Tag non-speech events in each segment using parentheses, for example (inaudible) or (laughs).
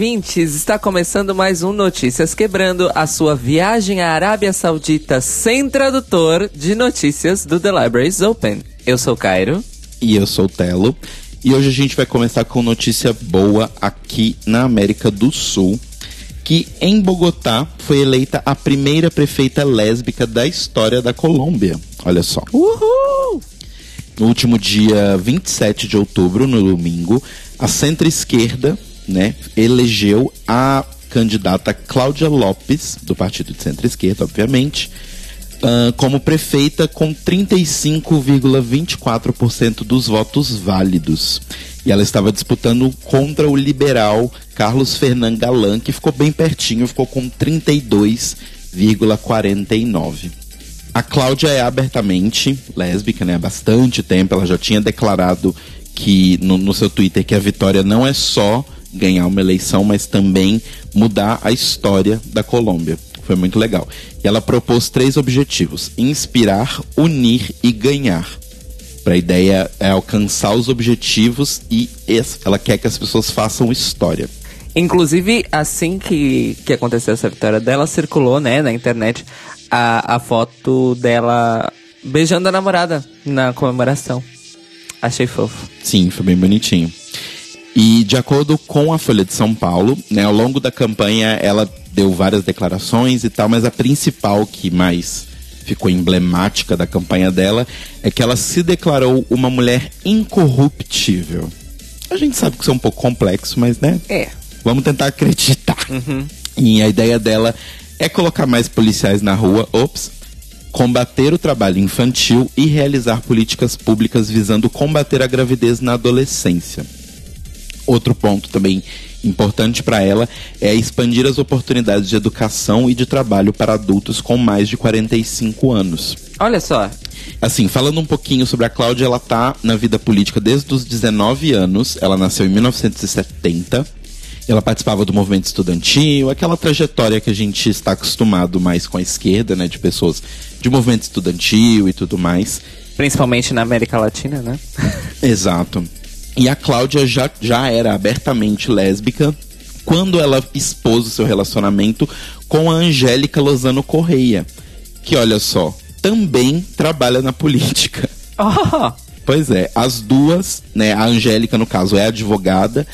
Ouvintes! Está começando mais um Notícias Quebrando, a sua viagem à Arábia Saudita sem tradutor de notícias do The Libraries Open. Eu sou o Cairo. E eu sou o Telo. E hoje a gente vai começar com notícia boa aqui na América do Sul. Que em Bogotá foi eleita a primeira prefeita lésbica da história da Colômbia. Olha só. Uhul! No último dia 27 de outubro, no domingo, a centro-esquerda né, elegeu a candidata Cláudia Lopes, do partido de centro-esquerda, obviamente, uh, como prefeita com 35,24% dos votos válidos. E ela estava disputando contra o liberal Carlos Fernand Galan, que ficou bem pertinho, ficou com 32,49%. A Cláudia é abertamente lésbica, né? Há bastante tempo. Ela já tinha declarado que no, no seu Twitter que a vitória não é só ganhar uma eleição, mas também mudar a história da Colômbia. Foi muito legal. E ela propôs três objetivos: inspirar, unir e ganhar. Para a ideia é alcançar os objetivos e ela quer que as pessoas façam história. Inclusive, assim que, que aconteceu essa vitória dela, circulou né, na internet a, a foto dela beijando a namorada na comemoração. Achei fofo. Sim, foi bem bonitinho. E de acordo com a Folha de São Paulo, né, ao longo da campanha ela deu várias declarações e tal, mas a principal que mais ficou emblemática da campanha dela é que ela se declarou uma mulher incorruptível. A gente sabe que isso é um pouco complexo, mas né? É. Vamos tentar acreditar. Uhum. E a ideia dela é colocar mais policiais na rua, ops, combater o trabalho infantil e realizar políticas públicas visando combater a gravidez na adolescência. Outro ponto também importante para ela é expandir as oportunidades de educação e de trabalho para adultos com mais de 45 anos. Olha só. Assim, falando um pouquinho sobre a Cláudia, ela tá na vida política desde os 19 anos. Ela nasceu em 1970. Ela participava do movimento estudantil, aquela trajetória que a gente está acostumado mais com a esquerda, né, de pessoas de movimento estudantil e tudo mais. Principalmente na América Latina, né? (laughs) Exato. E a Cláudia já, já era abertamente lésbica quando ela expôs o seu relacionamento com a Angélica Lozano Correia, que olha só, também trabalha na política. (laughs) Oh. Pois é, as duas, né, a Angélica no caso é advogada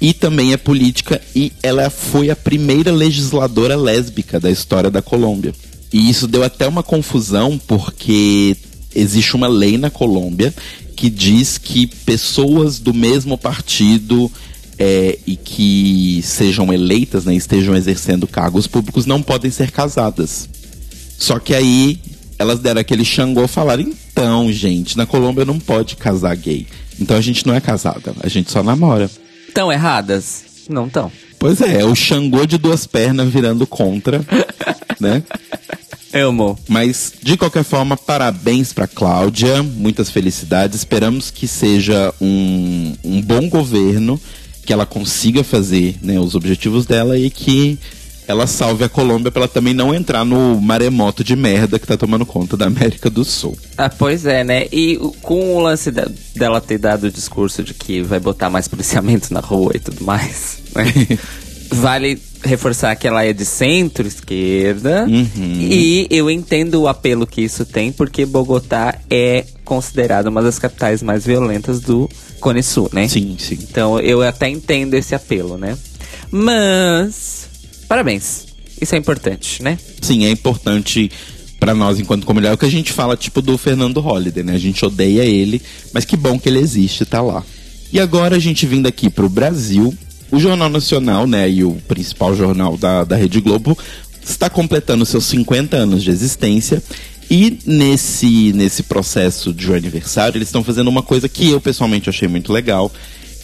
e também é política e ela foi a primeira legisladora lésbica da história da Colômbia. E isso deu até uma confusão porque existe uma lei na Colômbia que diz que pessoas do mesmo partido é, e que sejam eleitas, né, estejam exercendo cargos públicos, não podem ser casadas. Só que aí elas deram aquele xangô falaram: então, gente, na Colômbia não pode casar gay. Então a gente não é casada, a gente só namora. Estão erradas? Não estão. Pois é, é o xangô de duas pernas virando contra, né? (laughs) Amo. Mas, de qualquer forma, parabéns para Cláudia, muitas felicidades. Esperamos que seja um, um bom governo, que ela consiga fazer né, os objetivos dela e que ela salve a Colômbia para ela também não entrar no maremoto de merda que tá tomando conta da América do Sul. Ah, pois é, né? E com o lance de, dela ter dado o discurso de que vai botar mais policiamento na rua e tudo mais, né? (laughs) vale reforçar que ela é de centro-esquerda. Uhum. E eu entendo o apelo que isso tem, porque Bogotá é considerada uma das capitais mais violentas do Cone Sul, né? Sim, sim. Então eu até entendo esse apelo, né? Mas, parabéns. Isso é importante, né? Sim, é importante para nós enquanto comunidade. É o que a gente fala, tipo, do Fernando Holliday, né? A gente odeia ele, mas que bom que ele existe, tá lá. E agora a gente vindo aqui pro Brasil, o Jornal Nacional, né, e o principal jornal da, da Rede Globo, está completando seus 50 anos de existência. E nesse, nesse processo de aniversário, eles estão fazendo uma coisa que eu pessoalmente achei muito legal,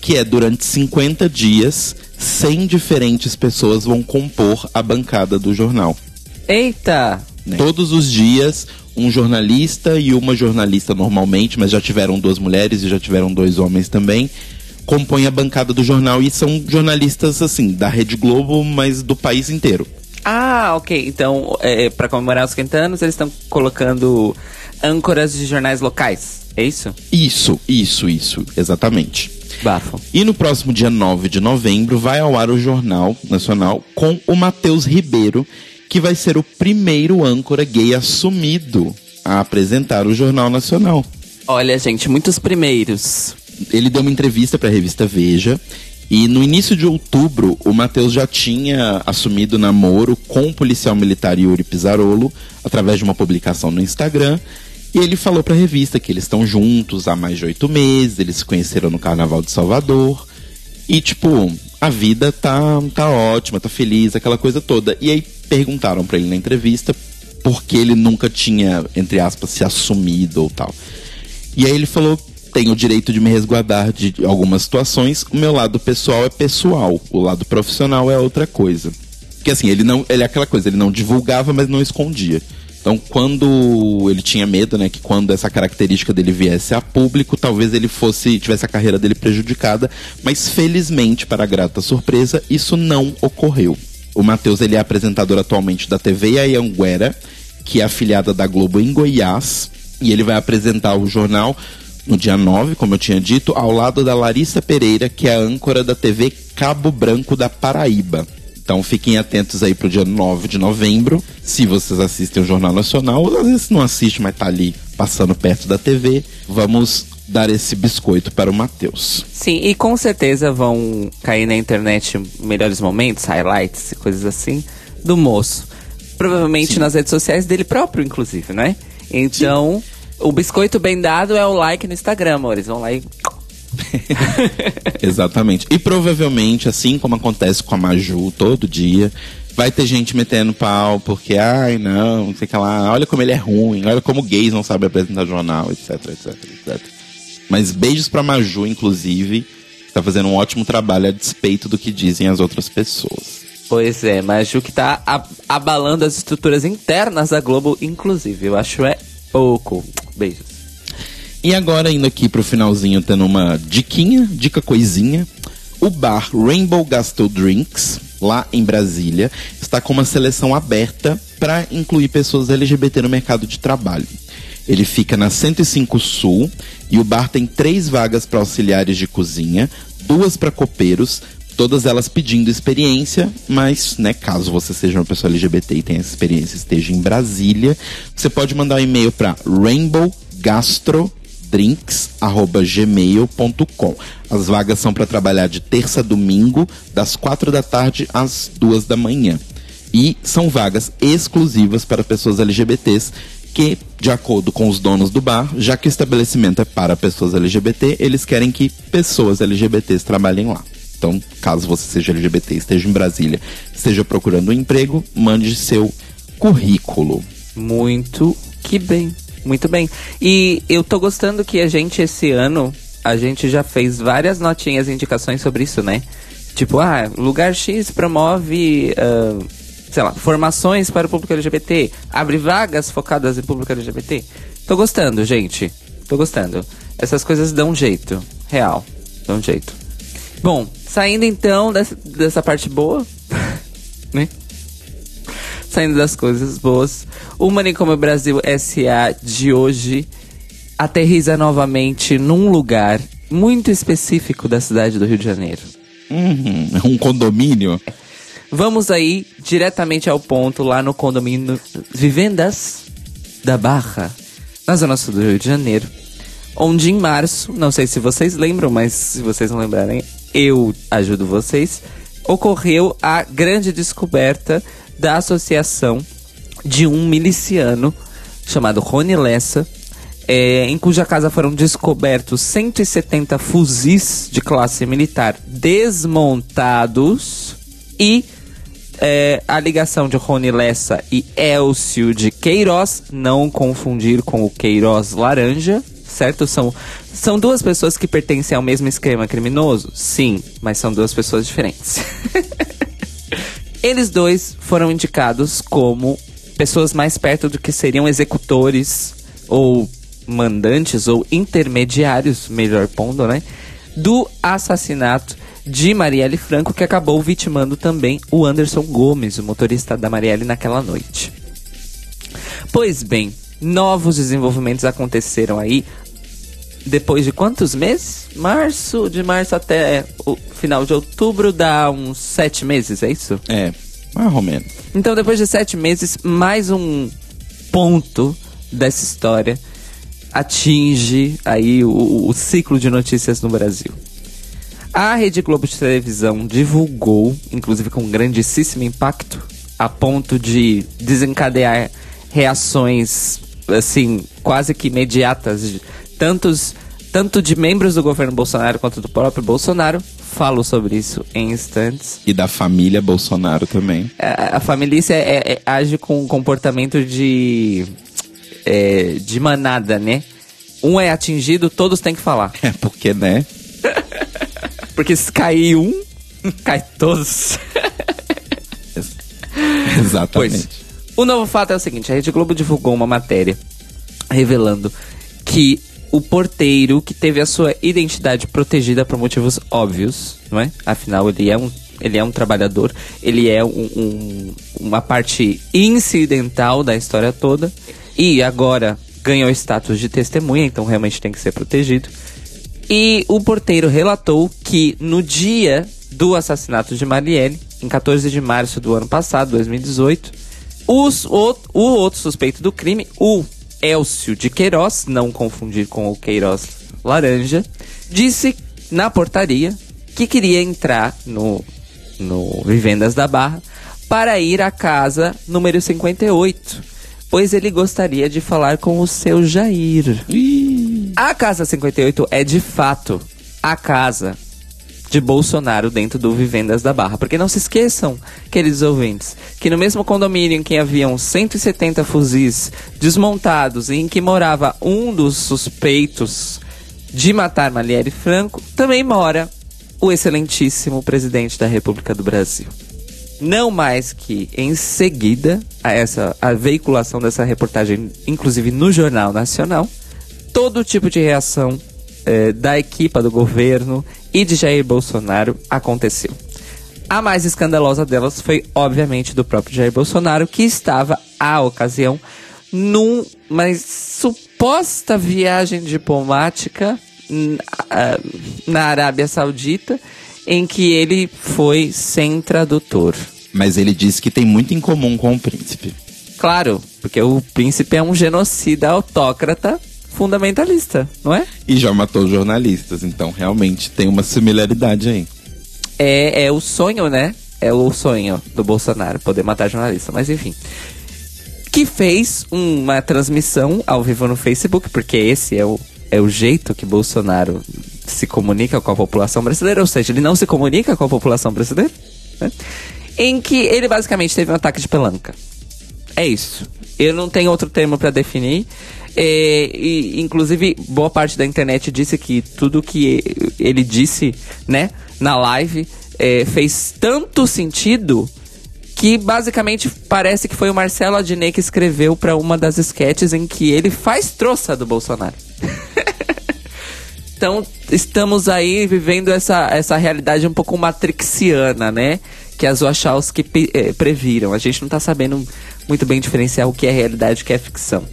que é durante 50 dias, 100 diferentes pessoas vão compor a bancada do jornal. Eita! Né? Todos os dias, um jornalista e uma jornalista normalmente, mas já tiveram duas mulheres e já tiveram dois homens também compõem a bancada do jornal e são jornalistas, assim, da Rede Globo, mas do país inteiro. Ah, ok. Então, é, para comemorar os 50 anos, eles estão colocando âncoras de jornais locais. É isso? Isso, isso, isso, exatamente. Bafo. E no próximo dia 9 de novembro vai ao ar o Jornal Nacional com o Matheus Ribeiro, que vai ser o primeiro âncora gay assumido a apresentar o Jornal Nacional. Olha, gente, muitos primeiros. Ele deu uma entrevista para a revista Veja e no início de outubro o Matheus já tinha assumido namoro com o policial militar Yuri Pizarolo através de uma publicação no Instagram. E ele falou para a revista que eles estão juntos há mais de oito meses, eles se conheceram no Carnaval de Salvador. E, tipo, a vida tá, tá ótima, tá feliz, aquela coisa toda. E aí perguntaram para ele na entrevista por que ele nunca tinha, entre aspas, se assumido ou tal. E aí ele falou: tenho o direito de me resguardar de algumas situações, o meu lado pessoal é pessoal, o lado profissional é outra coisa. Porque assim, ele não. Ele é aquela coisa, ele não divulgava, mas não escondia. Então, quando ele tinha medo, né, que quando essa característica dele viesse a público, talvez ele fosse tivesse a carreira dele prejudicada, mas felizmente, para grata surpresa, isso não ocorreu. O Matheus ele é apresentador atualmente da TV Anhanguera, que é afiliada da Globo em Goiás, e ele vai apresentar o jornal no dia 9, como eu tinha dito, ao lado da Larissa Pereira, que é a âncora da TV Cabo Branco da Paraíba. Então fiquem atentos aí pro dia 9 de novembro. Se vocês assistem o Jornal Nacional, ou às vezes não assiste, mas tá ali passando perto da TV, vamos dar esse biscoito para o Matheus. Sim, e com certeza vão cair na internet melhores momentos, highlights e coisas assim do moço. Provavelmente Sim. nas redes sociais dele próprio, inclusive, né? Então, Sim. O biscoito bem dado é o like no Instagram, amores. Vão lá e (laughs) Exatamente. E provavelmente, assim como acontece com a Maju todo dia, vai ter gente metendo pau porque, ai, não, não sei o que lá, olha como ele é ruim, olha como gays não sabem apresentar jornal, etc, etc, etc. Mas beijos pra Maju, inclusive, tá fazendo um ótimo trabalho a despeito do que dizem as outras pessoas. Pois é, Maju que tá abalando as estruturas internas da Globo, inclusive. Eu acho é pouco. Beijos. E agora, indo aqui pro finalzinho, tendo uma diquinha, dica coisinha. O bar Rainbow Gastro Drinks, lá em Brasília, está com uma seleção aberta para incluir pessoas LGBT no mercado de trabalho. Ele fica na 105 Sul e o bar tem três vagas para auxiliares de cozinha, duas para copeiros, todas elas pedindo experiência, mas, né, caso você seja uma pessoa LGBT e tenha essa experiência esteja em Brasília, você pode mandar um e-mail para Rainbow Gastro drinks@gmail.com. As vagas são para trabalhar de terça a domingo, das quatro da tarde às duas da manhã. E são vagas exclusivas para pessoas LGBTs que, de acordo com os donos do bar, já que o estabelecimento é para pessoas LGBT, eles querem que pessoas LGBTs trabalhem lá. Então, caso você seja LGBT, esteja em Brasília, esteja procurando um emprego, mande seu currículo. Muito que bem. Muito bem. E eu tô gostando que a gente, esse ano, a gente já fez várias notinhas e indicações sobre isso, né? Tipo, ah, lugar X promove, uh, sei lá, formações para o público LGBT, abre vagas focadas em público LGBT. Tô gostando, gente. Tô gostando. Essas coisas dão jeito. Real. Dão jeito. Bom, saindo então dessa, dessa parte boa, (laughs) né? saindo das coisas boas, o Manicômio Brasil SA de hoje aterriza novamente num lugar muito específico da cidade do Rio de Janeiro. Uhum, um condomínio? Vamos aí diretamente ao ponto, lá no condomínio Vivendas da Barra, na zona sul do Rio de Janeiro. Onde em março, não sei se vocês lembram, mas se vocês não lembrarem, eu ajudo vocês. Ocorreu a grande descoberta da associação de um miliciano chamado Rony Lessa, é, em cuja casa foram descobertos 170 fuzis de classe militar desmontados e é, a ligação de Rony Lessa e Elcio de Queiroz, não confundir com o Queiroz Laranja, certo? São, são duas pessoas que pertencem ao mesmo esquema criminoso? Sim, mas são duas pessoas diferentes. (laughs) Eles dois foram indicados como pessoas mais perto do que seriam executores ou mandantes ou intermediários, melhor pondo, né? Do assassinato de Marielle Franco, que acabou vitimando também o Anderson Gomes, o motorista da Marielle, naquela noite. Pois bem, novos desenvolvimentos aconteceram aí depois de quantos meses? Março, de março até o final de outubro dá uns sete meses, é isso? É, mais ou menos. Então, depois de sete meses, mais um ponto dessa história atinge aí o, o ciclo de notícias no Brasil. A Rede Globo de televisão divulgou, inclusive com grandíssimo impacto, a ponto de desencadear reações assim quase que imediatas, tantos tanto de membros do governo Bolsonaro quanto do próprio Bolsonaro. Falo sobre isso em instantes. E da família Bolsonaro também. A, a família é, é, é, age com um comportamento de é, de manada, né? Um é atingido, todos têm que falar. É porque, né? (laughs) Porque se cair um, (laughs) cai todos. Exatamente. Pois. O novo fato é o seguinte: a Rede Globo divulgou uma matéria revelando que o porteiro que teve a sua identidade protegida por motivos óbvios, não é? Afinal, ele é um, ele é um trabalhador, ele é um, um, uma parte incidental da história toda e agora ganhou status de testemunha, então realmente tem que ser protegido. E o porteiro relatou que no dia do assassinato de Marielle, em 14 de março do ano passado, 2018, os, o, o outro suspeito do crime, o Elcio de Queiroz, não confundir com o Queiroz Laranja, disse na portaria que queria entrar no, no Vivendas da Barra para ir à casa número 58, pois ele gostaria de falar com o seu Jair. A casa 58 é de fato a casa de Bolsonaro dentro do Vivendas da Barra. Porque não se esqueçam, queridos ouvintes, que no mesmo condomínio em que haviam 170 fuzis desmontados e em que morava um dos suspeitos de matar Marielle Franco, também mora o excelentíssimo presidente da República do Brasil. Não mais que em seguida a essa a veiculação dessa reportagem, inclusive no Jornal Nacional, todo tipo de reação eh, da equipa do governo e de Jair Bolsonaro aconteceu. A mais escandalosa delas foi, obviamente, do próprio Jair Bolsonaro, que estava, à ocasião, numa suposta viagem diplomática na Arábia Saudita, em que ele foi sem tradutor. Mas ele disse que tem muito em comum com o príncipe. Claro, porque o príncipe é um genocida autócrata fundamentalista, não é? E já matou jornalistas, então realmente tem uma similaridade aí. É, é o sonho, né? É o sonho do Bolsonaro, poder matar jornalista, mas enfim. Que fez uma transmissão ao vivo no Facebook, porque esse é o, é o jeito que Bolsonaro se comunica com a população brasileira, ou seja, ele não se comunica com a população brasileira, né? em que ele basicamente teve um ataque de pelanca. É isso. Eu não tenho outro termo para definir. É, e, inclusive, boa parte da internet disse que tudo que ele disse, né, na live, é, fez tanto sentido que basicamente parece que foi o Marcelo Adnet que escreveu para uma das sketches em que ele faz troça do Bolsonaro. (laughs) então, estamos aí vivendo essa, essa realidade um pouco matrixiana, né? Que as Wachowski eh, previram. A gente não tá sabendo muito bem diferenciar o que é realidade e o que é ficção.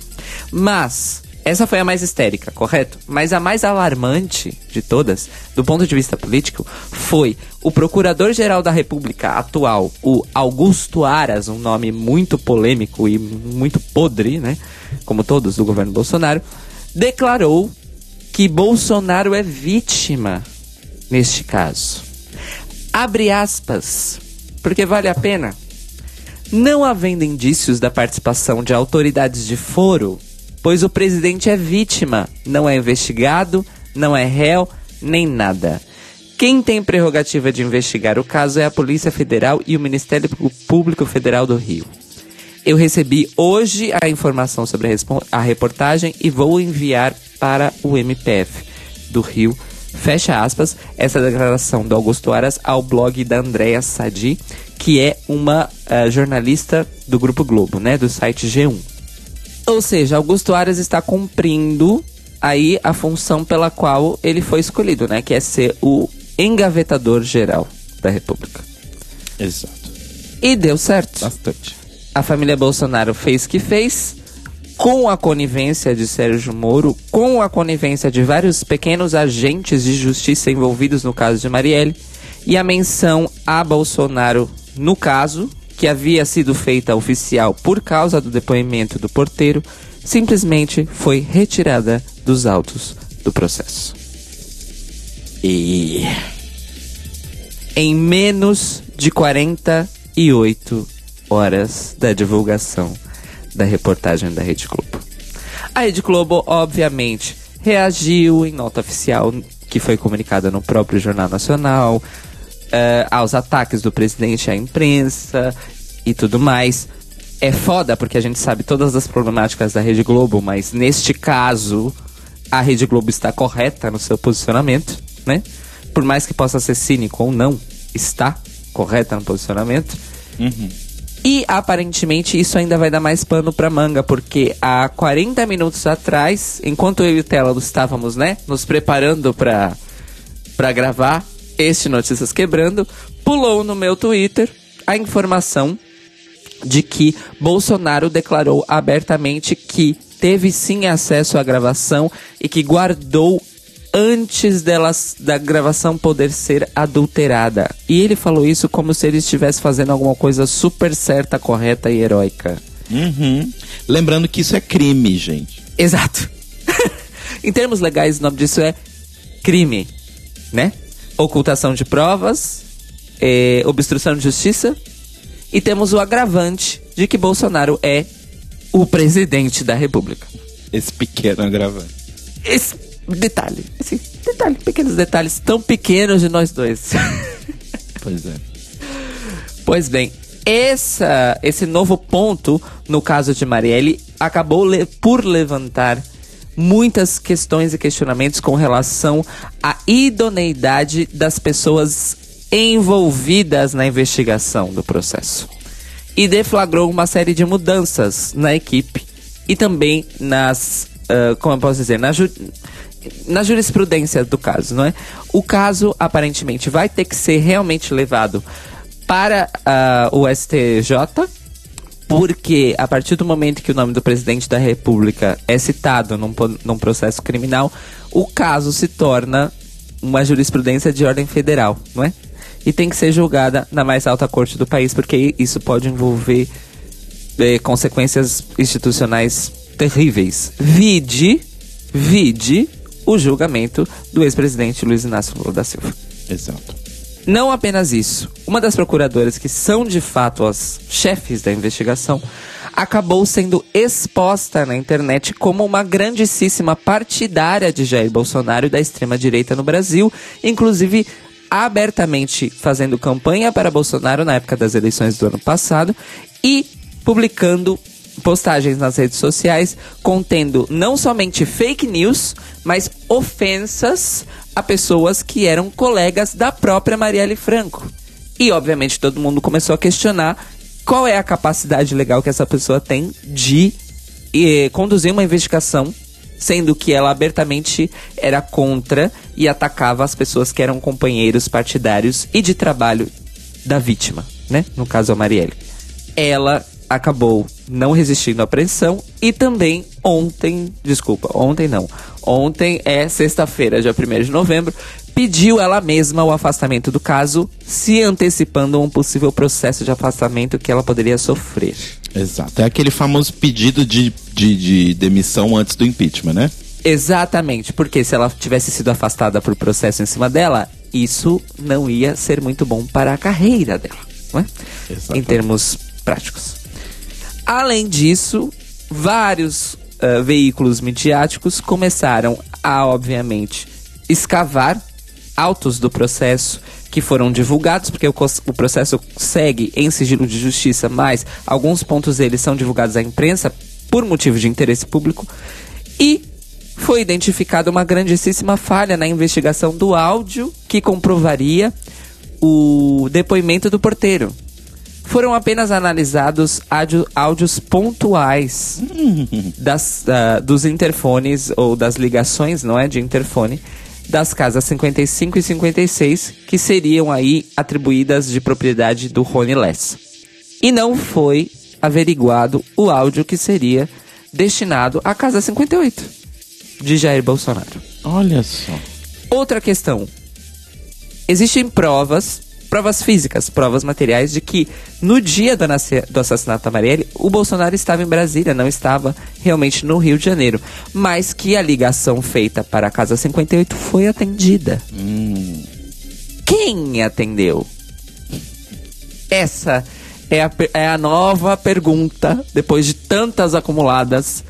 Mas essa foi a mais histérica, correto? Mas a mais alarmante de todas, do ponto de vista político, foi o Procurador-Geral da República atual, o Augusto Aras, um nome muito polêmico e muito podre, né? Como todos do governo Bolsonaro, declarou que Bolsonaro é vítima neste caso. Abre aspas, porque vale a pena. Não havendo indícios da participação de autoridades de foro pois o presidente é vítima, não é investigado, não é réu, nem nada. Quem tem prerrogativa de investigar o caso é a Polícia Federal e o Ministério Público Federal do Rio. Eu recebi hoje a informação sobre a reportagem e vou enviar para o MPF do Rio. Fecha aspas, essa declaração do Augusto Aras ao blog da Andréa Sadi, que é uma uh, jornalista do Grupo Globo, né, do site G1. Ou seja, Augusto Aras está cumprindo aí a função pela qual ele foi escolhido, né? Que é ser o engavetador geral da República. Exato. E deu certo. Bastante. A família Bolsonaro fez o que fez. com a conivência de Sérgio Moro, com a conivência de vários pequenos agentes de justiça envolvidos no caso de Marielle, e a menção a Bolsonaro no caso, que havia sido feita oficial por causa do depoimento do porteiro, simplesmente foi retirada dos autos do processo. E. Em menos de 48 horas da divulgação da reportagem da Rede Globo. A Rede Globo, obviamente, reagiu em nota oficial que foi comunicada no próprio Jornal Nacional, uh, aos ataques do presidente à imprensa e tudo mais. É foda porque a gente sabe todas as problemáticas da Rede Globo, mas neste caso a Rede Globo está correta no seu posicionamento, né? Por mais que possa ser cínico ou não, está correta no posicionamento. Uhum. E aparentemente isso ainda vai dar mais pano pra manga, porque há 40 minutos atrás, enquanto eu e o Tela estávamos, né, nos preparando pra, pra gravar este Notícias Quebrando, pulou no meu Twitter a informação de que Bolsonaro declarou abertamente que teve sim acesso à gravação e que guardou antes delas, da gravação poder ser adulterada. E ele falou isso como se ele estivesse fazendo alguma coisa super certa, correta e heróica. Uhum. Lembrando que isso é crime, gente. Exato. (laughs) em termos legais, o nome disso é crime, né? Ocultação de provas, é, obstrução de justiça e temos o agravante de que Bolsonaro é o presidente da República. Esse pequeno agravante. Esse detalhe, esse detalhe, pequenos detalhes tão pequenos de nós dois. (laughs) Pois é. Pois bem, essa, esse novo ponto, no caso de Marielle, acabou le por levantar muitas questões e questionamentos com relação à idoneidade das pessoas envolvidas na investigação do processo. E deflagrou uma série de mudanças na equipe e também nas. Uh, como eu posso dizer? Na, ju na jurisprudência do caso, não é? O caso aparentemente vai ter que ser realmente levado para uh, o STJ, porque a partir do momento que o nome do presidente da República é citado num, num processo criminal, o caso se torna uma jurisprudência de ordem federal, não é? e tem que ser julgada na mais alta corte do país, porque isso pode envolver eh, consequências institucionais terríveis. Vide, vide o julgamento do ex-presidente Luiz Inácio Lula da Silva. Exato. Não apenas isso, uma das procuradoras que são de fato as chefes da investigação acabou sendo exposta na internet como uma grandíssima partidária de Jair Bolsonaro e da extrema-direita no Brasil, inclusive abertamente fazendo campanha para Bolsonaro na época das eleições do ano passado e publicando postagens nas redes sociais contendo não somente fake news, mas ofensas a pessoas que eram colegas da própria Marielle Franco. E obviamente todo mundo começou a questionar qual é a capacidade legal que essa pessoa tem de eh, conduzir uma investigação sendo que ela abertamente era contra e atacava as pessoas que eram companheiros partidários e de trabalho da vítima, né? No caso a Marielle. Ela acabou não resistindo à pressão e também ontem, desculpa, ontem não. Ontem é sexta-feira, dia 1 de novembro, pediu ela mesma o afastamento do caso, se antecipando a um possível processo de afastamento que ela poderia sofrer. Exato. É aquele famoso pedido de, de, de demissão antes do impeachment, né? Exatamente, porque se ela tivesse sido afastada por processo em cima dela, isso não ia ser muito bom para a carreira dela, não é? Exatamente. Em termos práticos. Além disso, vários uh, veículos midiáticos começaram a, obviamente, escavar autos do processo que foram divulgados, porque o, o, processo segue em sigilo de justiça, mas alguns pontos deles são divulgados à imprensa por motivo de interesse público. E foi identificada uma grandíssima falha na investigação do áudio que comprovaria o depoimento do porteiro. Foram apenas analisados áudios pontuais das, uh, dos interfones ou das ligações, não é, de interfone, das casas 55 e 56, que seriam aí atribuídas de propriedade do Rony Less. E não foi averiguado o áudio que seria destinado à Casa 58 de Jair Bolsonaro. Olha só. Outra questão. Existem provas, provas físicas, provas materiais de que no dia do, do assassinato da Marielle, o Bolsonaro estava em Brasília, não estava realmente no Rio de Janeiro. Mas que a ligação feita para a Casa 58 foi atendida. Quem atendeu? Essa é a, é a nova pergunta, depois de tantas acumuladas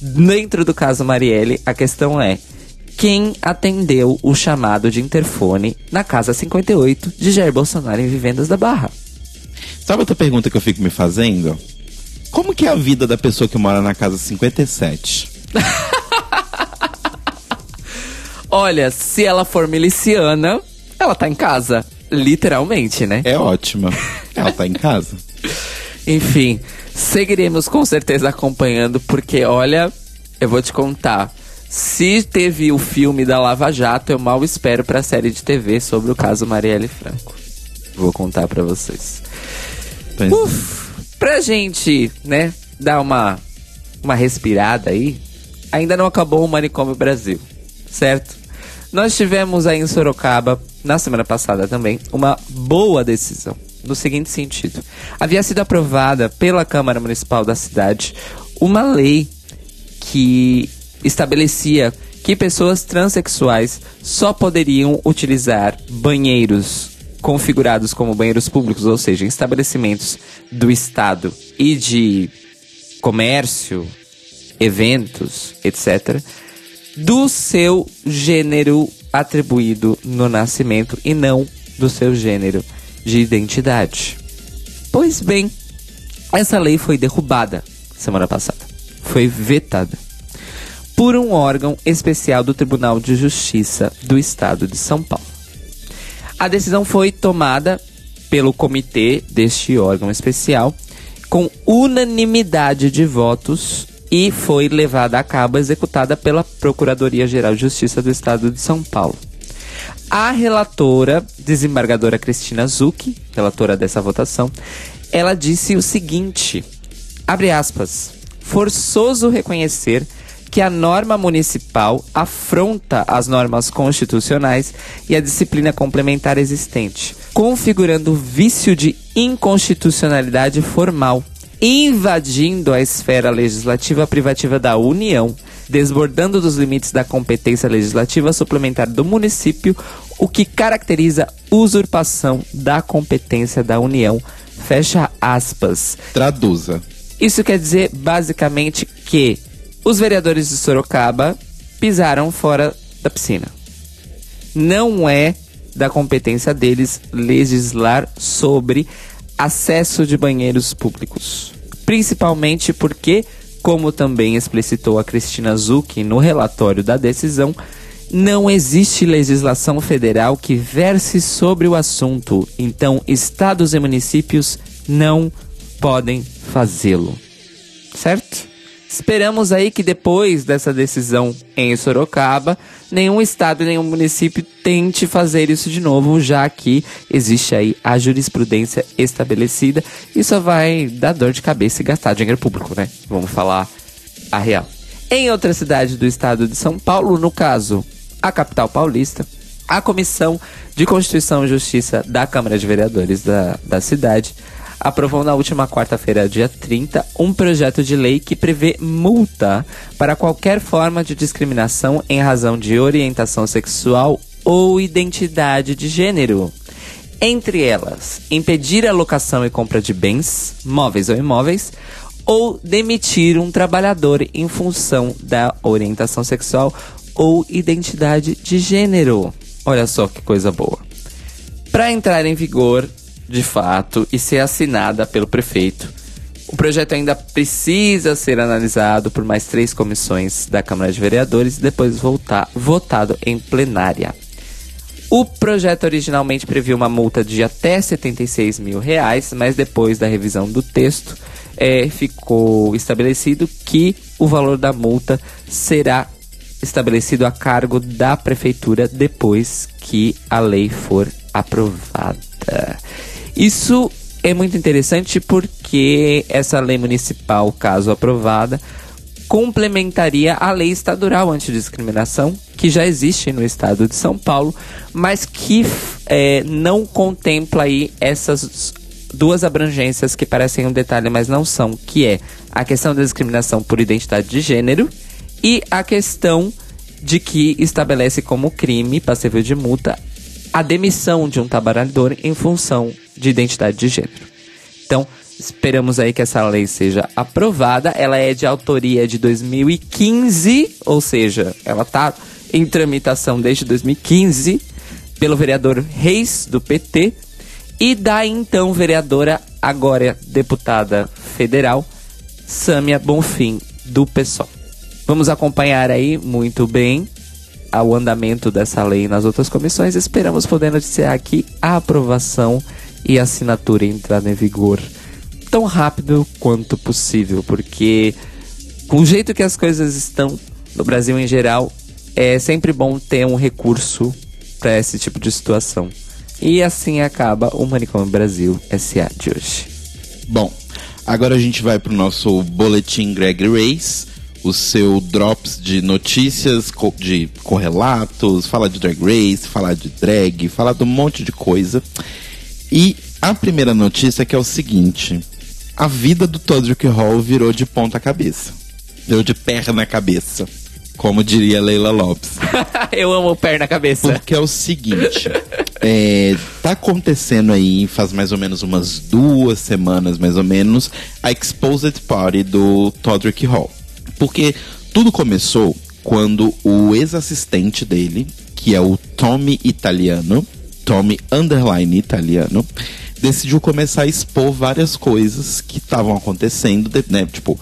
dentro do caso Marielle. A questão é: quem atendeu o chamado de interfone na casa 58 de Jair Bolsonaro em Vivendas da Barra? Sabe outra pergunta que eu fico me fazendo? Como que é a vida da pessoa que mora na casa 57? (laughs) Olha, se ela for miliciana, ela tá em casa. Literalmente, né? É ótima. Ela tá em casa. (laughs) Enfim, seguiremos com certeza acompanhando, porque olha, eu vou te contar. Se teve o filme da Lava Jato, eu mal espero pra série de TV sobre o caso Marielle Franco. Vou contar pra vocês. Pois Uf, pra gente, né, dar uma, uma respirada aí, ainda não acabou o Manicômio Brasil, certo? Nós tivemos aí em Sorocaba, na semana passada também, uma boa decisão. No seguinte sentido: havia sido aprovada pela Câmara Municipal da cidade uma lei que estabelecia que pessoas transexuais só poderiam utilizar banheiros configurados como banheiros públicos, ou seja, estabelecimentos do Estado e de comércio, eventos, etc., do seu gênero atribuído no nascimento e não do seu gênero de identidade. Pois bem, essa lei foi derrubada semana passada. Foi vetada por um órgão especial do Tribunal de Justiça do Estado de São Paulo. A decisão foi tomada pelo comitê deste órgão especial com unanimidade de votos e foi levada a cabo executada pela Procuradoria-Geral de Justiça do Estado de São Paulo. A relatora, desembargadora Cristina Zucchi, relatora dessa votação, ela disse o seguinte: abre aspas, forçoso reconhecer que a norma municipal afronta as normas constitucionais e a disciplina complementar existente, configurando vício de inconstitucionalidade formal, invadindo a esfera legislativa privativa da União, desbordando dos limites da competência legislativa suplementar do município, o que caracteriza usurpação da competência da União. Fecha aspas. Traduza. Isso quer dizer basicamente que os vereadores de Sorocaba pisaram fora da piscina. Não é da competência deles legislar sobre acesso de banheiros públicos. Principalmente porque, como também explicitou a Cristina Zucchi no relatório da decisão, não existe legislação federal que verse sobre o assunto, então estados e municípios não podem fazê-lo. Certo? Esperamos aí que depois dessa decisão em Sorocaba, nenhum estado e nenhum município tente fazer isso de novo, já que existe aí a jurisprudência estabelecida e só vai dar dor de cabeça e gastar dinheiro público, né? Vamos falar a real. Em outra cidade do estado de São Paulo, no caso, a capital paulista, a Comissão de Constituição e Justiça da Câmara de Vereadores da, da cidade aprovou na última quarta-feira, dia 30, um projeto de lei que prevê multa para qualquer forma de discriminação em razão de orientação sexual ou identidade de gênero. Entre elas, impedir a locação e compra de bens, móveis ou imóveis, ou demitir um trabalhador em função da orientação sexual ou identidade de gênero. Olha só que coisa boa. Para entrar em vigor, de fato, e ser assinada pelo prefeito, o projeto ainda precisa ser analisado por mais três comissões da Câmara de Vereadores e depois voltar, votado em plenária. O projeto originalmente previa uma multa de até 76 mil reais, mas depois da revisão do texto, é, ficou estabelecido que o valor da multa será estabelecido a cargo da prefeitura depois que a lei for aprovada. Isso é muito interessante porque essa lei municipal, caso aprovada, complementaria a lei estadual antidiscriminação, que já existe no estado de São Paulo, mas que é, não contempla aí essas duas abrangências que parecem um detalhe, mas não são, que é a questão da discriminação por identidade de gênero e a questão de que estabelece como crime passível de multa a demissão de um trabalhador em função de identidade de gênero. Então, esperamos aí que essa lei seja aprovada. Ela é de autoria de 2015, ou seja, ela está em tramitação desde 2015 pelo vereador Reis do PT e da então vereadora, agora deputada federal, Sâmia Bonfim do PSOL. Vamos acompanhar aí muito bem o andamento dessa lei nas outras comissões. Esperamos poder noticiar aqui a aprovação e a assinatura entrada em vigor tão rápido quanto possível, porque com o jeito que as coisas estão no Brasil em geral, é sempre bom ter um recurso para esse tipo de situação. E assim acaba o Manicômio Brasil SA de hoje. Bom, agora a gente vai para o nosso boletim Greg Race o seu drops de notícias, de correlatos, falar de drag race, falar de drag, falar de um monte de coisa. E a primeira notícia é que é o seguinte: a vida do Todrick Hall virou de ponta cabeça. Deu de perna cabeça. Como diria Leila Lopes. (laughs) Eu amo perna cabeça. Porque é o seguinte: (laughs) é, tá acontecendo aí, faz mais ou menos umas duas semanas, mais ou menos, a Exposed Party do Todrick Hall. Porque tudo começou quando o ex-assistente dele, que é o Tommy Italiano, Tommy Underline Italiano, decidiu começar a expor várias coisas que estavam acontecendo, né? Tipo,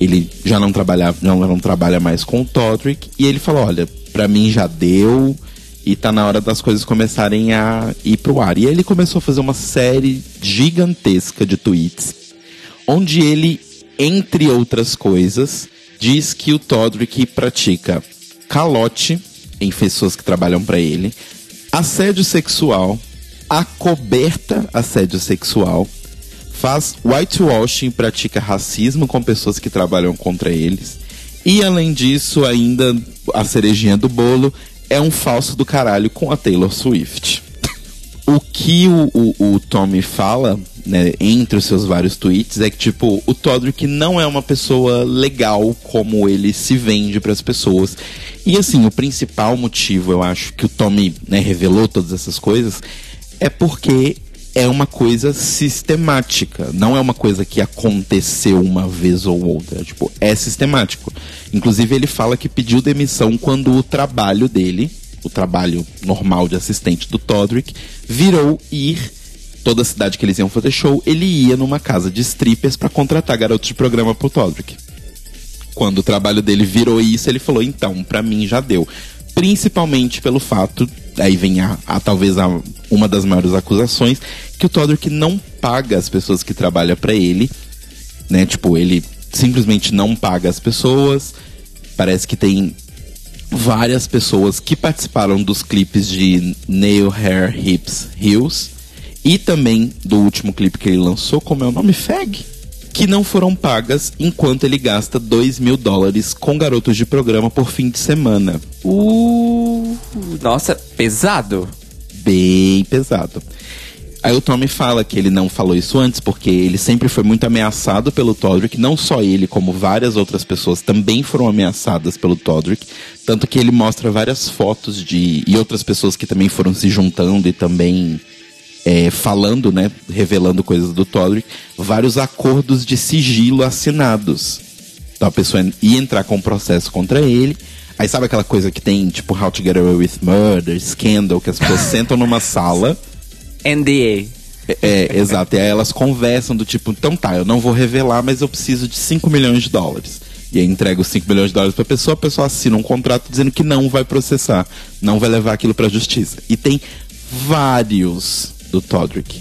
ele já não trabalhava, não, não trabalha mais com o Todrick, e ele falou: olha, pra mim já deu, e tá na hora das coisas começarem a ir pro ar. E aí ele começou a fazer uma série gigantesca de tweets, onde ele, entre outras coisas, diz que o Todrick pratica calote em pessoas que trabalham para ele, assédio sexual, acoberta assédio sexual, faz whitewashing, pratica racismo com pessoas que trabalham contra eles. E além disso, ainda a cerejinha do bolo é um falso do caralho com a Taylor Swift. (laughs) o que o, o, o Tommy fala né, entre os seus vários tweets é que, tipo, o Todrick não é uma pessoa legal como ele se vende para as pessoas. E, assim, o principal motivo, eu acho, que o Tommy né, revelou todas essas coisas é porque é uma coisa sistemática. Não é uma coisa que aconteceu uma vez ou outra. Tipo, é sistemático. Inclusive, ele fala que pediu demissão quando o trabalho dele, o trabalho normal de assistente do Todrick, virou ir toda cidade que eles iam fazer show, ele ia numa casa de strippers para contratar garotos de programa pro Todrick. Quando o trabalho dele virou isso, ele falou: então, para mim já deu. Principalmente pelo fato, aí vem a, a talvez a, uma das maiores acusações, que o Todrick não paga as pessoas que trabalham para ele, né? Tipo, ele simplesmente não paga as pessoas. Parece que tem várias pessoas que participaram dos clipes de Nail Hair Hips Heels e também do último clipe que ele lançou, como é o nome? Fag? Que não foram pagas enquanto ele gasta 2 mil dólares com garotos de programa por fim de semana. Uh, nossa, pesado. Bem pesado. Aí o Tommy fala que ele não falou isso antes porque ele sempre foi muito ameaçado pelo Todrick, não só ele, como várias outras pessoas também foram ameaçadas pelo Todrick, tanto que ele mostra várias fotos de e outras pessoas que também foram se juntando e também é, falando, né, revelando coisas do Todrick, vários acordos de sigilo assinados. Então a pessoa ia entrar com um processo contra ele. Aí sabe aquela coisa que tem, tipo, How to Get Away with Murder, Scandal, que as pessoas (laughs) sentam numa sala. NDA. É, é, exato. E aí elas conversam do tipo, então tá, eu não vou revelar, mas eu preciso de 5 milhões de dólares. E aí entrega os 5 milhões de dólares pra pessoa, a pessoa assina um contrato dizendo que não vai processar, não vai levar aquilo pra justiça. E tem vários do Todrick.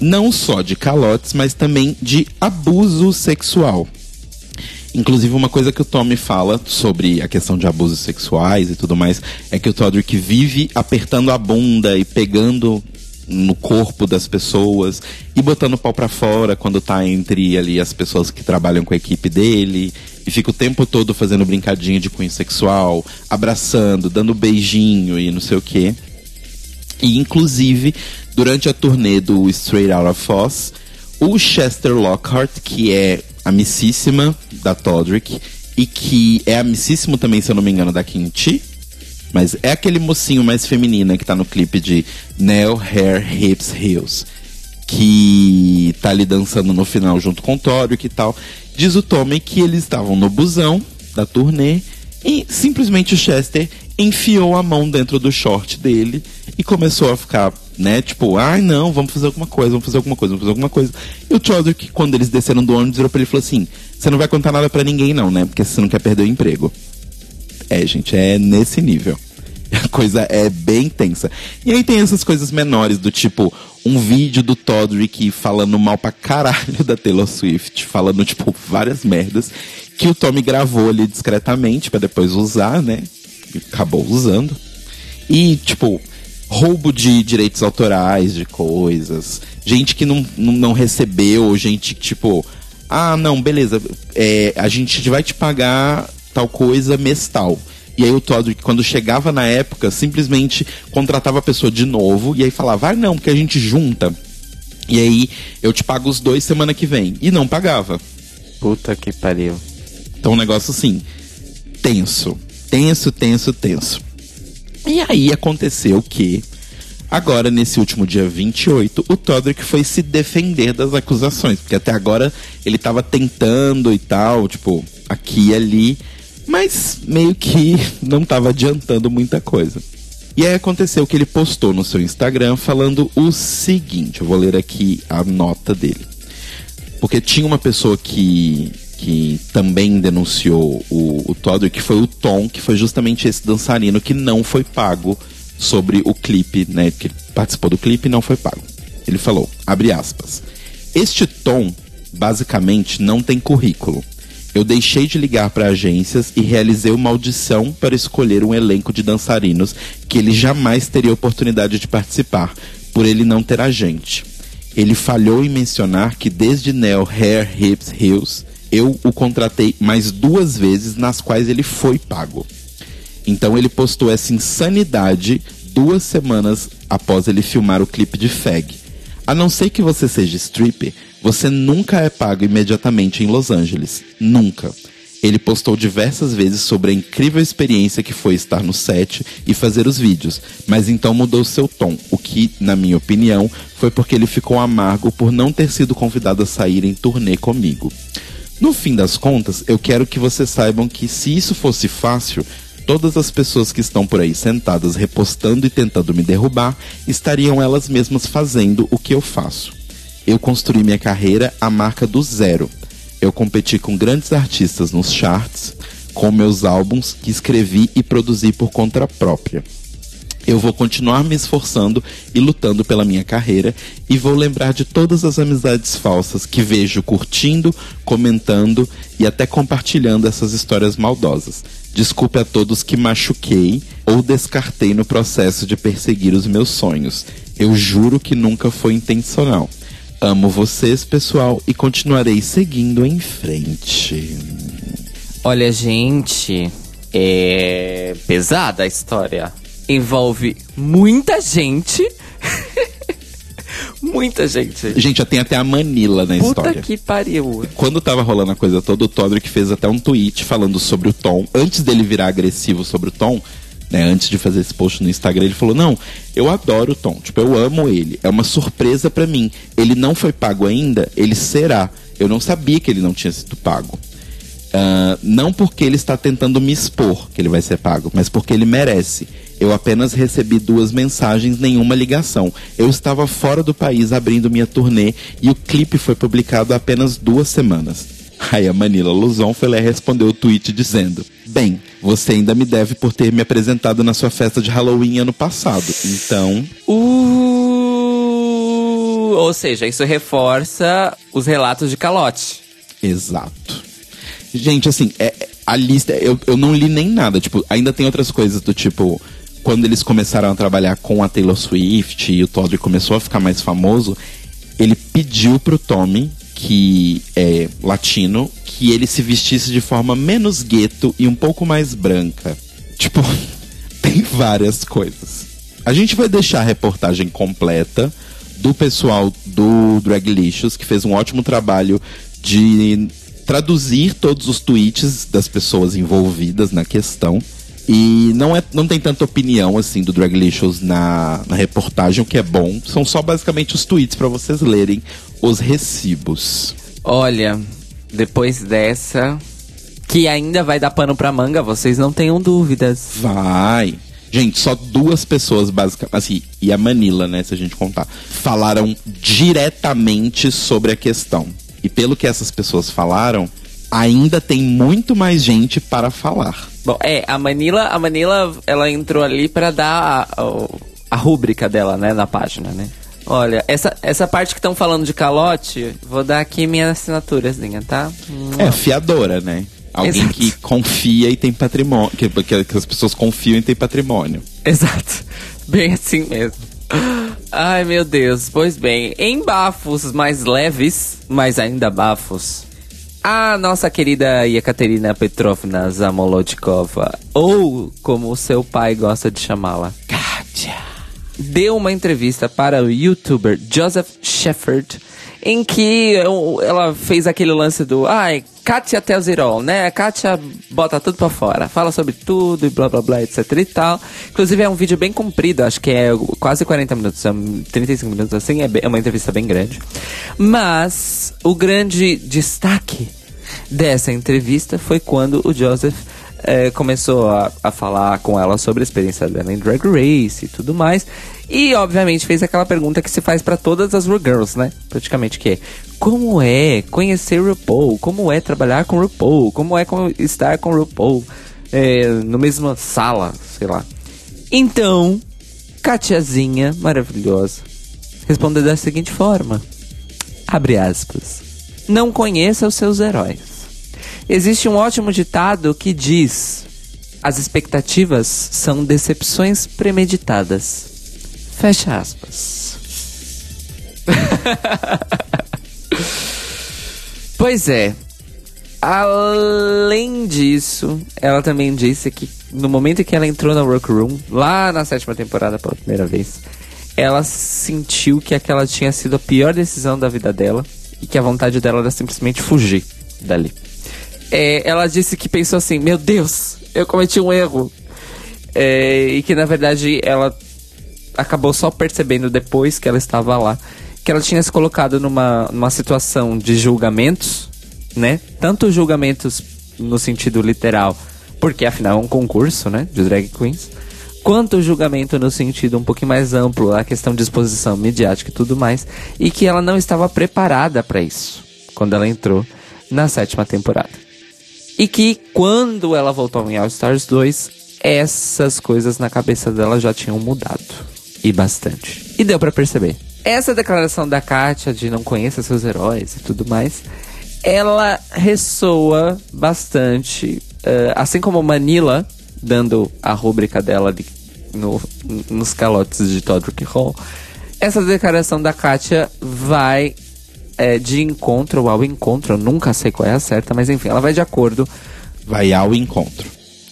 Não só de calotes, mas também de abuso sexual. Inclusive, uma coisa que o Tommy fala sobre a questão de abusos sexuais e tudo mais é que o Todrick vive apertando a bunda e pegando no corpo das pessoas e botando o pau pra fora quando tá entre ali as pessoas que trabalham com a equipe dele e fica o tempo todo fazendo brincadinha de cunho sexual, abraçando, dando beijinho e não sei o que. E inclusive, durante a turnê do Straight Outta Foss, o Chester Lockhart, que é amicíssima da Todrick e que é amicíssimo também, se eu não me engano, da Kimchi, mas é aquele mocinho mais feminino que tá no clipe de Nail, Hair, Hips, Heels. Que tá ali dançando no final junto com o Tório e tal. Diz o Tommy que eles estavam no busão da turnê e simplesmente o Chester enfiou a mão dentro do short dele e começou a ficar, né, tipo, ai ah, não, vamos fazer alguma coisa, vamos fazer alguma coisa, vamos fazer alguma coisa. E o Chodrick, quando eles desceram do ônibus, virou pra ele e falou assim: você não vai contar nada para ninguém, não, né? Porque você não quer perder o emprego. É, gente, é nesse nível. (laughs) A coisa é bem tensa. E aí tem essas coisas menores, do tipo, um vídeo do Todrick falando mal pra caralho da Taylor Swift, falando, tipo, várias merdas, que o Tommy gravou ali discretamente para depois usar, né? Acabou usando. E, tipo, roubo de direitos autorais de coisas, gente que não, não, não recebeu, gente que, tipo, ah, não, beleza, é, a gente vai te pagar tal coisa mês tal. E aí o Todrick, quando chegava na época, simplesmente contratava a pessoa de novo e aí falava, ah, não, porque a gente junta. E aí eu te pago os dois semana que vem. E não pagava. Puta que pariu. Então um negócio assim, tenso. Tenso, tenso, tenso. E aí aconteceu que, agora nesse último dia 28, o Todrick foi se defender das acusações. Porque até agora ele tava tentando e tal, tipo, aqui e ali mas meio que (laughs) não estava adiantando muita coisa. E aí aconteceu que ele postou no seu Instagram falando o seguinte, eu vou ler aqui a nota dele. Porque tinha uma pessoa que, que também denunciou o, o Todd, que foi o Tom, que foi justamente esse dançarino que não foi pago sobre o clipe, né? Que participou do clipe e não foi pago. Ele falou, abre aspas. Este Tom, basicamente, não tem currículo. Eu deixei de ligar para agências e realizei uma audição para escolher um elenco de dançarinos que ele jamais teria oportunidade de participar, por ele não ter agente. Ele falhou em mencionar que desde Neo Hair Hips Heels eu o contratei mais duas vezes nas quais ele foi pago. Então ele postou essa insanidade duas semanas após ele filmar o clipe de Fag. A não ser que você seja stripper, você nunca é pago imediatamente em Los Angeles. Nunca. Ele postou diversas vezes sobre a incrível experiência que foi estar no set e fazer os vídeos, mas então mudou seu tom, o que, na minha opinião, foi porque ele ficou amargo por não ter sido convidado a sair em turnê comigo. No fim das contas, eu quero que vocês saibam que se isso fosse fácil, todas as pessoas que estão por aí sentadas repostando e tentando me derrubar, estariam elas mesmas fazendo o que eu faço. Eu construí minha carreira à marca do zero. Eu competi com grandes artistas nos charts, com meus álbuns que escrevi e produzi por conta própria. Eu vou continuar me esforçando e lutando pela minha carreira e vou lembrar de todas as amizades falsas que vejo curtindo, comentando e até compartilhando essas histórias maldosas. Desculpe a todos que machuquei ou descartei no processo de perseguir os meus sonhos. Eu juro que nunca foi intencional. Amo vocês, pessoal, e continuarei seguindo em frente. Olha, gente, é pesada a história. Envolve muita gente. (laughs) muita gente. Gente, já tem até a Manila na Puta história. que pariu. Quando tava rolando a coisa toda, o Todrick fez até um tweet falando sobre o Tom. Antes dele virar agressivo sobre o Tom, né, antes de fazer esse post no Instagram, ele falou: Não, eu adoro o Tom, tipo, eu amo ele, é uma surpresa para mim. Ele não foi pago ainda, ele será. Eu não sabia que ele não tinha sido pago. Uh, não porque ele está tentando me expor que ele vai ser pago, mas porque ele merece. Eu apenas recebi duas mensagens, nenhuma ligação. Eu estava fora do país abrindo minha turnê e o clipe foi publicado há apenas duas semanas. Aí a Manila Luzon foi lá e respondeu o tweet dizendo: Bem, você ainda me deve por ter me apresentado na sua festa de Halloween ano passado. Então. Uh, ou seja, isso reforça os relatos de calote. Exato. Gente, assim, é, a lista, eu, eu não li nem nada. Tipo, ainda tem outras coisas do tipo. quando eles começaram a trabalhar com a Taylor Swift e o Todd começou a ficar mais famoso, ele pediu pro Tommy, que é latino, que ele se vestisse de forma menos gueto e um pouco mais branca. Tipo, (laughs) tem várias coisas. A gente vai deixar a reportagem completa do pessoal do Draglicious, que fez um ótimo trabalho de traduzir todos os tweets das pessoas envolvidas na questão. E não, é, não tem tanta opinião assim do Draglicious na, na reportagem, o que é bom. São só basicamente os tweets para vocês lerem os recibos. Olha, depois dessa, que ainda vai dar pano pra manga, vocês não tenham dúvidas. Vai. Gente, só duas pessoas, basicamente, assim, e a Manila, né, se a gente contar, falaram diretamente sobre a questão. E pelo que essas pessoas falaram, ainda tem muito mais gente para falar. Bom, é, a Manila, a Manila, ela entrou ali para dar a, a, a rúbrica dela, né, na página, né? Olha, essa, essa parte que estão falando de calote, vou dar aqui minha assinaturazinha, tá? É, fiadora, né? Alguém Exato. que confia e tem patrimônio. Que, que, que as pessoas confiam e tem patrimônio. Exato. Bem assim mesmo. Ai, meu Deus. Pois bem, em bafos mais leves, mas ainda bafos, a nossa querida Yekaterina Petrovna Zamolodkova, ou como seu pai gosta de chamá-la, Katia, deu uma entrevista para o youtuber Joseph Shepard, em que ela fez aquele lance do ai, It all, né? A Katia bota tudo pra fora, fala sobre tudo e blá blá blá, etc e tal. Inclusive é um vídeo bem comprido, acho que é quase 40 minutos, é 35 minutos assim, é é uma entrevista bem grande. Mas o grande destaque dessa entrevista foi quando o Joseph eh, começou a, a falar com ela sobre a experiência dela em Drag Race e tudo mais. E, obviamente, fez aquela pergunta que se faz pra todas as Girls, né? Praticamente, que é... Como é conhecer RuPaul? Como é trabalhar com RuPaul? Como é estar com RuPaul eh, no mesma sala, sei lá. Então, Katiazinha, maravilhosa, respondeu da seguinte forma. Abre aspas. Não conheça os seus heróis. Existe um ótimo ditado que diz: as expectativas são decepções premeditadas. Fecha aspas. (laughs) pois é. Além disso, ela também disse que no momento em que ela entrou na Workroom, lá na sétima temporada pela primeira vez, ela sentiu que aquela tinha sido a pior decisão da vida dela e que a vontade dela era simplesmente fugir dali. É, ela disse que pensou assim: Meu Deus, eu cometi um erro. É, e que na verdade ela acabou só percebendo depois que ela estava lá que ela tinha se colocado numa, numa situação de julgamentos, né? Tanto julgamentos no sentido literal, porque afinal é um concurso, né? De drag queens, quanto julgamento no sentido um pouquinho mais amplo, a questão de exposição midiática e tudo mais, e que ela não estava preparada para isso quando ela entrou na sétima temporada. E que quando ela voltou em All Stars 2, essas coisas na cabeça dela já tinham mudado. E bastante. E deu pra perceber. Essa declaração da Katia de não conheça seus heróis e tudo mais, ela ressoa bastante. eh, assim como Manila, dando a rúbrica dela ali no- nos calotes de Todrick Hall, essa declaração da Katia vai é, de encontro ou ao encontro, eu nunca sei qual é a certa, mas enfim, ela vai de acordo. Vai ao encontro.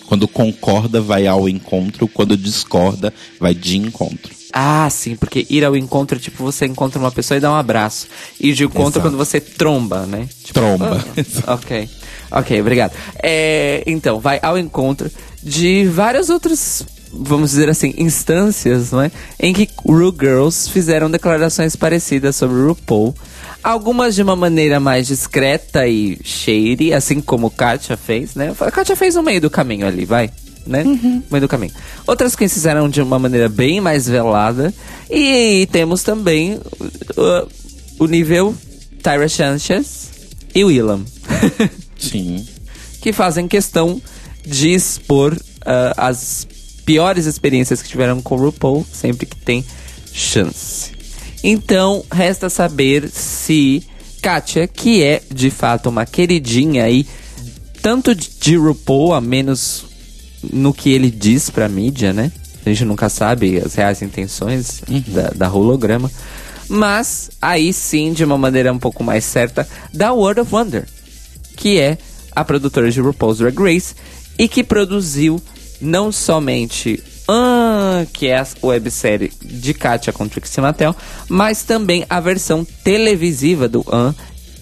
Quando concorda, vai ao encontro. Quando discorda, vai de encontro. Ah, sim, porque ir ao encontro é tipo você encontra uma pessoa e dá um abraço. Ir de encontro Exato. quando você tromba, né? Tipo, Tromba. ah, (laughs) ok. Ok, obrigado. É, então, vai ao encontro de várias outras, vamos dizer assim, instâncias, não é? Em que Ru Girls fizeram declarações parecidas sobre RuPaul. Algumas de uma maneira mais discreta e shady, assim como Katia fez, né? A Katia fez no meio do caminho ali, vai. Né? No meio do caminho. Outras que fizeram de uma maneira bem mais velada. E temos também uh, o nível Tyra Sanchez e Willam. (laughs) Sim. que fazem questão de expor ah, as piores experiências que tiveram com o RuPaul sempre que tem chance. Então, resta saber se Katia, que é de fato uma queridinha aí, tanto de RuPaul, a menos no que ele diz pra mídia, né? A gente nunca sabe as reais intenções da, da holograma. Mas aí sim, de uma maneira um pouco mais certa, da World of Wonder, que é a produtora de RuPaul's Drag Race e que produziu não somente que é a websérie de Katia com Trixie Mattel, mas também a versão televisiva do An,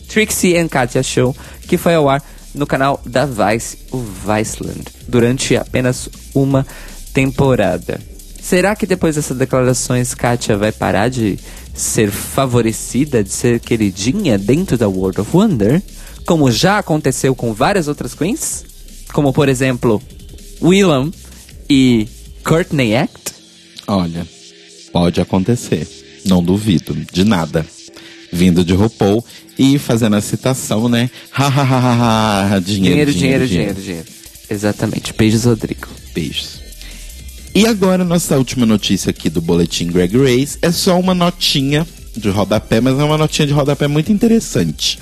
Trixie and Katia Show, que foi ao ar no canal da Vice, o Viceland, durante apenas uma temporada. Será que depois dessas declarações Katia vai parar de ser favorecida, de ser queridinha dentro da World of Wonder? Como já aconteceu com várias outras queens? Como, por exemplo, Willam e Courtney Act? Olha, pode acontecer. Não duvido, de nada. Vindo de RuPaul e fazendo a citação, né? Ha, ha, ha, ha. Dinheiro, Dinheiro, dinheiro, dinheiro, dinheiro. Exatamente. Beijos, Rodrigo. Beijos. E agora, nossa última notícia aqui do Boletim Greg Race é só uma notinha de rodapé, mas é uma notinha de rodapé muito interessante.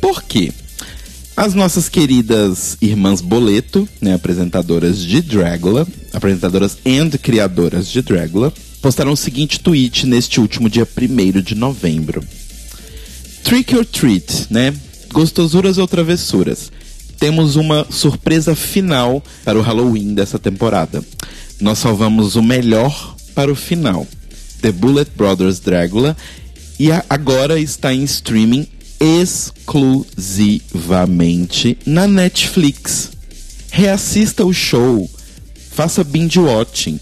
Por quê? As nossas queridas irmãs Boleto, né, apresentadoras de Dragula, apresentadoras and criadoras de Dragula, postaram o seguinte tweet neste último dia 1 de novembro. Trick or treat, né? Gostosuras ou travessuras. Temos uma surpresa final para o Halloween dessa temporada. Nós salvamos o melhor para o final. The Bullet Brothers Dragula e agora está em streaming exclusivamente na Netflix. Reassista o show, faça binge watching,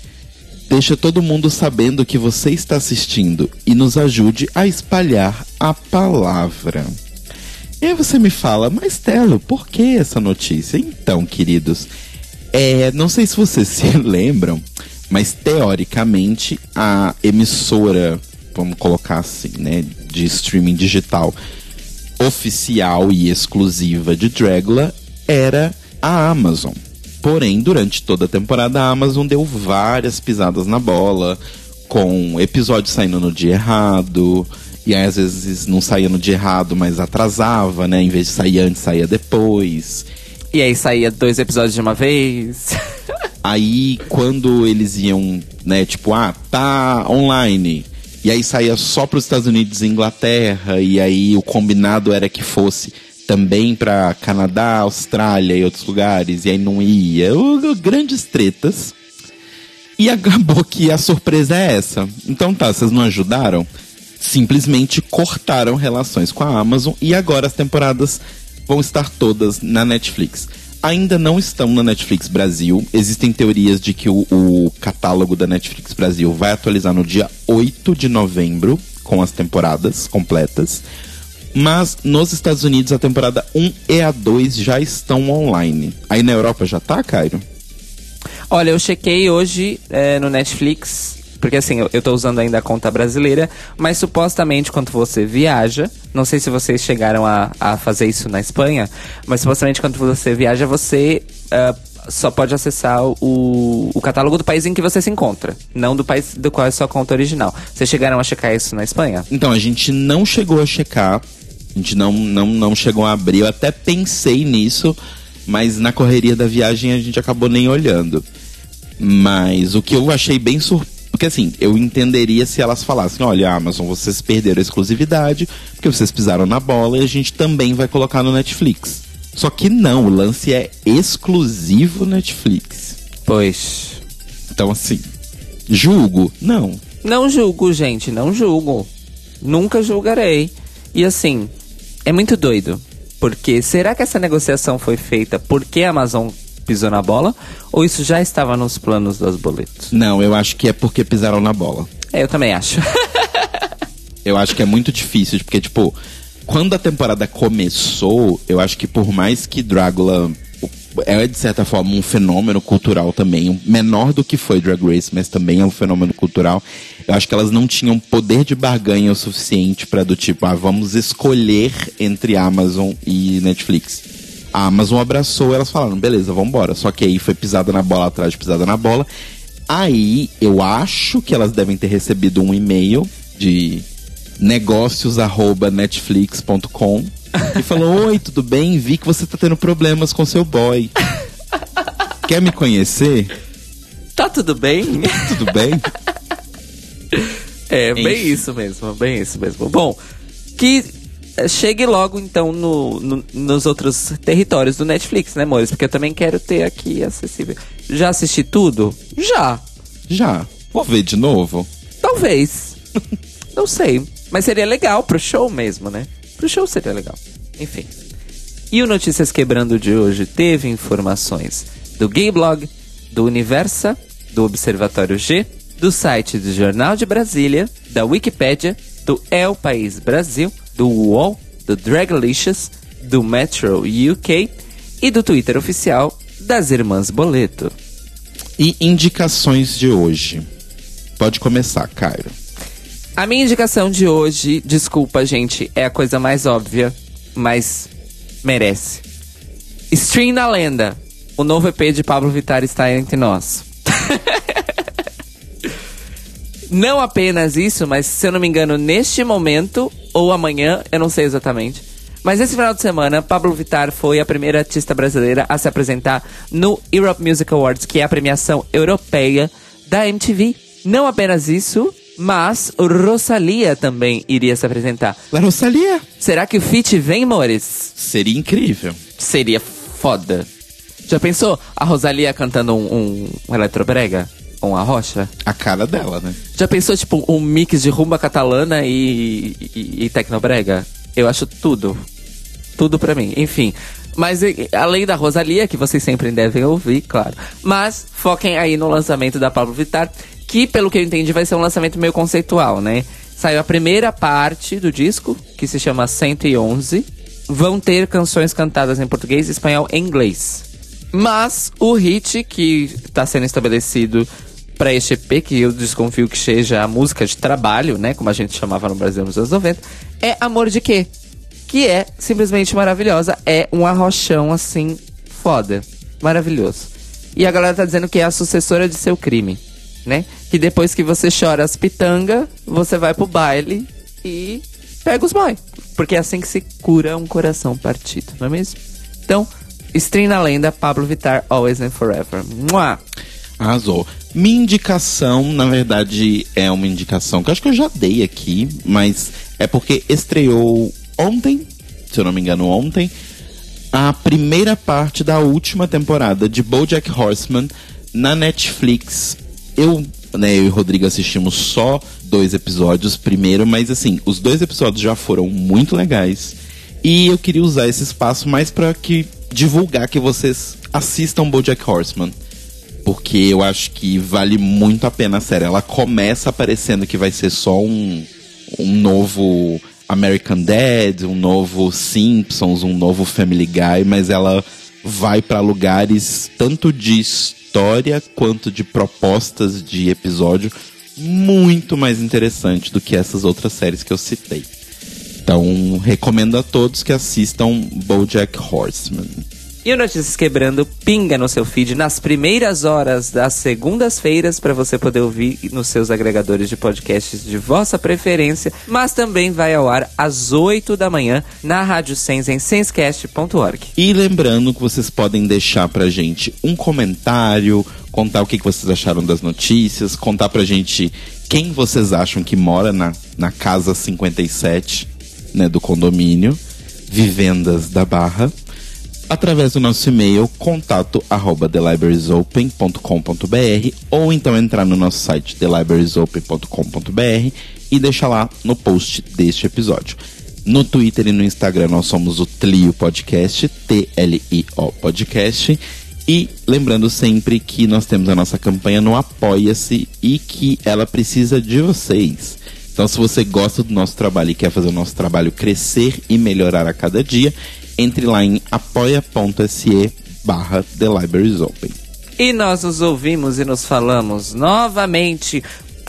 deixa todo mundo sabendo que você está assistindo e nos ajude a espalhar a palavra. E aí você me fala, mas Telo, por que essa notícia? Então, queridos, é, não sei se vocês (laughs) se lembram, mas teoricamente a emissora, vamos colocar assim, né, de streaming digital oficial e exclusiva de Dragula era a Amazon. Porém, durante toda a temporada, a Amazon deu várias pisadas na bola, com episódios saindo no dia errado, e aí às vezes não saía no dia errado, mas atrasava, né? Em vez de sair antes, saía depois. E aí saía dois episódios de uma vez. Aí, quando eles iam, né, tipo, ah, tá online. E aí saía só para os Estados Unidos e Inglaterra. E aí o combinado era que fosse também para Canadá, Austrália e outros lugares. E aí não ia. Grandes tretas. E (laughs) acabou que a surpresa é essa. Então tá, vocês não ajudaram? Simplesmente cortaram relações com a Amazon e agora as temporadas vão estar todas na Netflix. Ainda não estão na Netflix Brasil. Existem teorias de que o, o catálogo da Netflix Brasil vai atualizar no dia 8 de novembro com as temporadas completas. Mas nos Estados Unidos a temporada 1 e a 2 já estão online. Aí na Europa já tá, Cairo? Olha, eu chequei hoje é, no Netflix, porque assim, eu, eu tô usando ainda a conta brasileira, mas supostamente quando você viaja, não sei se vocês chegaram a, a fazer isso na Espanha, mas supostamente quando você viaja, você ah, só pode acessar o, o catálogo do país em que você se encontra, não do país do qual é sua conta original. Vocês chegaram a checar isso na Espanha? Então, a gente não chegou a checar. A gente não, não, não chegou a abrir. Eu até pensei nisso, mas na correria da viagem a gente acabou nem olhando. Mas o que eu achei bem surpreendente. Porque assim, eu entenderia se elas falassem: olha, Amazon, vocês perderam a exclusividade, porque vocês pisaram na bola e a gente também vai colocar no Netflix. Só que não, o lance é exclusivo Netflix. Pois. Então, assim, julgo? Não. Não julgo, gente, não julgo. Nunca julgarei. E assim, é muito doido. Porque será que essa negociação foi feita porque a Amazon pisou na bola? Ou isso já estava nos planos dos boletos? Não, eu acho que é porque pisaram na bola. É, eu também acho. (laughs) Eu acho que é muito difícil, porque, tipo, quando a temporada começou, eu acho que por mais que Drácula é, de certa forma, um fenômeno cultural também, menor do que foi Drag Race, mas também é um fenômeno cultural, eu acho que elas não tinham poder de barganha o suficiente pra do tipo, ah, vamos escolher entre Amazon e Netflix. A Amazon abraçou, elas falaram, beleza, vambora. Só que aí foi pisada na bola atrás de pisada na bola. Aí eu acho que elas devem ter recebido um e-mail de negócios@netflix.com e falou: (laughs) "Oi, tudo bem? Vi que você tá tendo problemas com seu boy. (laughs) Quer me conhecer?" Tá tudo bem? Tudo bem? (laughs) É, bem Enfim. isso mesmo, bem isso mesmo. Bom, que chegue logo então no, no- nos outros territórios do Netflix, né, amores? Porque eu também quero ter aqui acessível. Já assisti tudo? Já. Já. Vou ver de novo. Talvez. (laughs) Não sei. Mas seria legal pro show mesmo, né? Pro show seria legal. Enfim. E o Notícias Quebrando de hoje teve informações do Gayblog, do Universa, do Observatório G, do site do Jornal de Brasília, da Wikipédia, do El País Brasil, do UOL, do Draglicious, do Metro UK e do Twitter oficial das Irmãs Boleto. E indicações de hoje. Pode começar, Cairo. A minha indicação de hoje, desculpa, gente, é a coisa mais óbvia, mas merece. Stream na Lenda. O novo EP de Pablo Vittar está entre nós. (laughs) não apenas isso, mas se eu não me engano, neste momento, ou amanhã, eu não sei exatamente. Mas esse final de semana, Pablo Vittar foi a primeira artista brasileira a se apresentar no Europe Music Awards, que é a premiação europeia da MTV. Não apenas isso, mas o Rosalia também iria se apresentar. La Rosalia. Será que o feat vem, Mores? Seria incrível. Seria foda. Já pensou a Rosalia cantando um, um, um eletrobrega? Ou uma rocha? A cara dela, né? Já pensou, tipo, um mix de rumba catalana e, e, e tecnobrega? Eu acho tudo. Tudo pra mim. Enfim. Mas e- além da Rosalia, que vocês sempre devem ouvir, claro. Mas foquem aí no lançamento da Pablo Vittar, que, pelo que eu entendi, vai ser um lançamento meio conceitual, né? Saiu a primeira parte do disco, que se chama 111. Vão ter canções cantadas em português, espanhol e inglês. Mas o hit que está sendo estabelecido para este EP, que eu desconfio que seja a música de trabalho, né? Como a gente chamava no Brasil nos anos 90, é Amor de Quê? Que é simplesmente maravilhosa. É um arrochão, assim, foda. Maravilhoso. E a galera tá dizendo que é a sucessora de seu crime, né? Que depois que você chora as pitanga, você vai pro baile e pega os boy. Porque é assim que se cura um coração partido, não é mesmo? Então, stream na lenda, Pablo Vittar, Always and Forever. Mua! Arrasou. Minha indicação, na verdade, é uma indicação que eu acho que eu já dei aqui, mas é porque estreou ontem, se eu não me engano, ontem, a primeira parte da última temporada de BoJack Horseman na Netflix. Eu, né, eu e o Rodrigo assistimos só dois episódios primeiro, mas assim, os dois episódios já foram muito legais. E eu queria usar esse espaço mais para que divulgar que vocês assistam BoJack Horseman porque eu acho que vale muito a pena a série. Ela começa parecendo que vai ser só um, um novo American Dad, um novo Simpsons, um novo Family Guy, mas ela vai para lugares tanto de história quanto de propostas de episódio muito mais interessante do que essas outras séries que eu citei. Então, recomendo a todos que assistam BoJack Horseman. E o Notícias Quebrando pinga no seu feed nas primeiras horas das segundas-feiras para você poder ouvir nos seus agregadores de podcasts de vossa preferência, mas também vai ao ar às 8 da manhã na Rádio Sens em senscast.org. E lembrando que vocês podem deixar pra gente um comentário, contar o que que vocês acharam das notícias, contar pra gente quem vocês acham que mora na, na casa 57, né, do condomínio, Vivendas da Barra, através do nosso e-mail contato arroba thelibrariesopen.com.br ou então entrar no nosso site thelibrariesopen.com.br e deixar lá no post deste episódio. No Twitter e no Instagram nós somos o Tlio Podcast, T-L-I-O Podcast. E lembrando sempre que nós temos a nossa campanha no Apoia-se e que ela precisa de vocês. Então, se você gosta do nosso trabalho e quer fazer o nosso trabalho crescer e melhorar a cada dia, entre lá em apoia.se barra The Libraries Open. E nós nos ouvimos e nos falamos novamente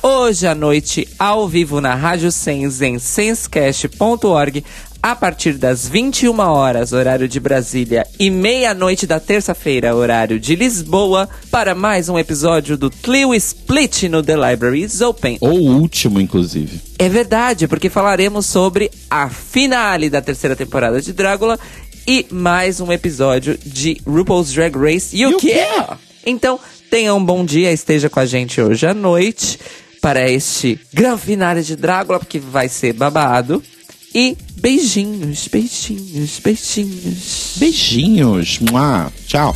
hoje à noite, ao vivo na Rádio Sens, em senscast.org, a partir das 21 horas, horário de Brasília, e meia-noite da terça-feira, horário de Lisboa, para mais um episódio do Clio Split no The Libraries Open. Ou o último, inclusive. É verdade, porque falaremos sobre a finale da terceira temporada de Drácula e mais um episódio de RuPaul's Drag Race UK. UK. Então, tenha um bom dia, esteja com a gente hoje à noite para este Gran Finale de Drácula, porque vai ser babado. E beijinhos, beijinhos, beijinhos. Beijinhos. Mua. Tchau.